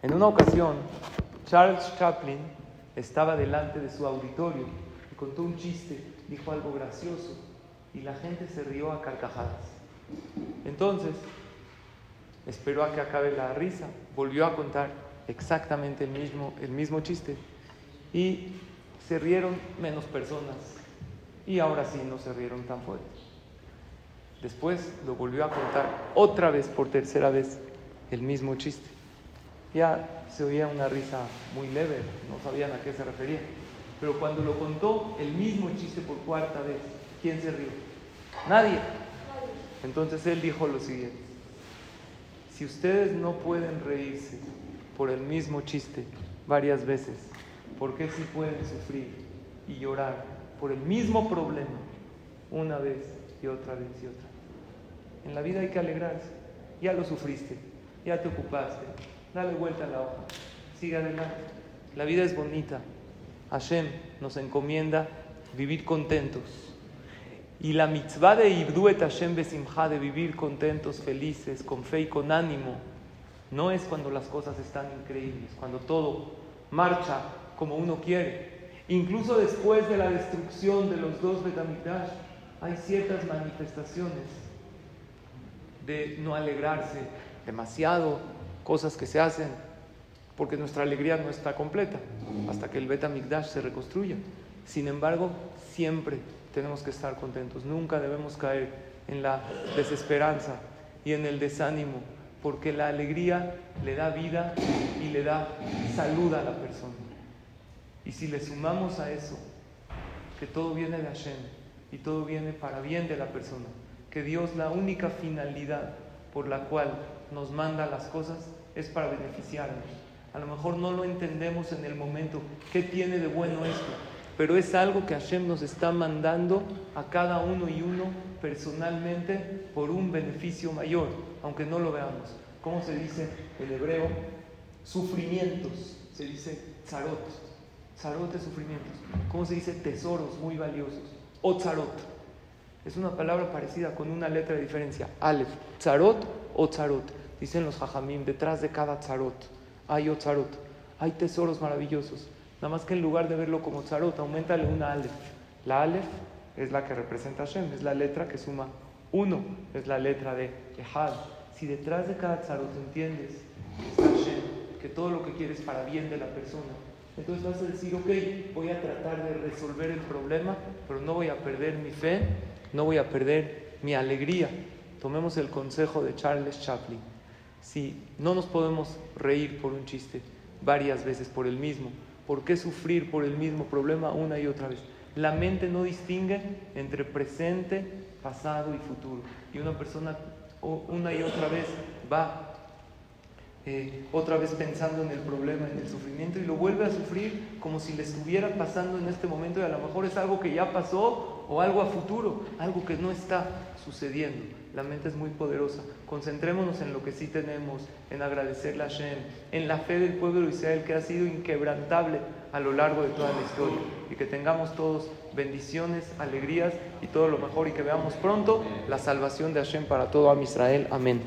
En una ocasión, Charles Chaplin estaba delante de su auditorio y contó un chiste, dijo algo gracioso y la gente se rió a carcajadas. Entonces, esperó a que acabe la risa, volvió a contar exactamente el mismo, el mismo chiste y se rieron menos personas y ahora sí no se rieron tan fuerte. Después lo volvió a contar otra vez por tercera vez el mismo chiste. Ya se oía una risa muy leve, no sabían a qué se refería. Pero cuando lo contó el mismo chiste por cuarta vez, ¿quién se rió? Nadie. Entonces él dijo lo siguiente, si ustedes no pueden reírse por el mismo chiste varias veces, ¿por qué sí pueden sufrir y llorar por el mismo problema una vez y otra vez y otra? En la vida hay que alegrarse. Ya lo sufriste, ya te ocupaste, dale vuelta a la hoja, sigue adelante. La vida es bonita. Hashem nos encomienda vivir contentos. Y la mitzvah de Ibduet Hashem Besimha, de vivir contentos, felices, con fe y con ánimo, no es cuando las cosas están increíbles, cuando todo marcha como uno quiere. Incluso después de la destrucción de los dos Betamikdash, hay ciertas manifestaciones de no alegrarse demasiado, cosas que se hacen, porque nuestra alegría no está completa hasta que el Betamikdash se reconstruya. Sin embargo, siempre tenemos que estar contentos, nunca debemos caer en la desesperanza y en el desánimo, porque la alegría le da vida y le da salud a la persona. Y si le sumamos a eso, que todo viene de Hashem y todo viene para bien de la persona, que Dios la única finalidad por la cual nos manda las cosas es para beneficiarnos. A lo mejor no lo entendemos en el momento, ¿qué tiene de bueno esto? Pero es algo que Hashem nos está mandando a cada uno y uno personalmente por un beneficio mayor, aunque no lo veamos. ¿Cómo se dice en hebreo? Sufrimientos, se dice zarot. Zarot es sufrimientos. ¿Cómo se dice tesoros muy valiosos? O zarot. Es una palabra parecida con una letra de diferencia. Aleph, zarot o zarot. Dicen los hajamim, detrás de cada zarot hay otzarot. Hay tesoros maravillosos. Nada más que en lugar de verlo como zarot, aumentale una alef. La alef es la que representa Hashem, es la letra que suma uno, es la letra de Ehad. Si detrás de cada tzarot entiendes que está Hashem, que todo lo que quieres para bien de la persona, entonces vas a decir, ok, voy a tratar de resolver el problema, pero no voy a perder mi fe, no voy a perder mi alegría. Tomemos el consejo de Charles Chaplin. Si no nos podemos reír por un chiste varias veces por el mismo, ¿por qué sufrir por el mismo problema una y otra vez? La mente no distingue entre presente, pasado y futuro. Y una persona una y otra vez va eh, otra vez pensando en el problema, en el sufrimiento, y lo vuelve a sufrir como si le estuviera pasando en este momento, y a lo mejor es algo que ya pasó o algo a futuro, algo que no está sucediendo. La mente es muy poderosa. Concentrémonos en lo que sí tenemos, en agradecerle a Hashem, en la fe del pueblo de Israel que ha sido inquebrantable a lo largo de toda la historia. Y que tengamos todos bendiciones, alegrías y todo lo mejor y que veamos pronto la salvación de Hashem para todo Am Israel. Amén.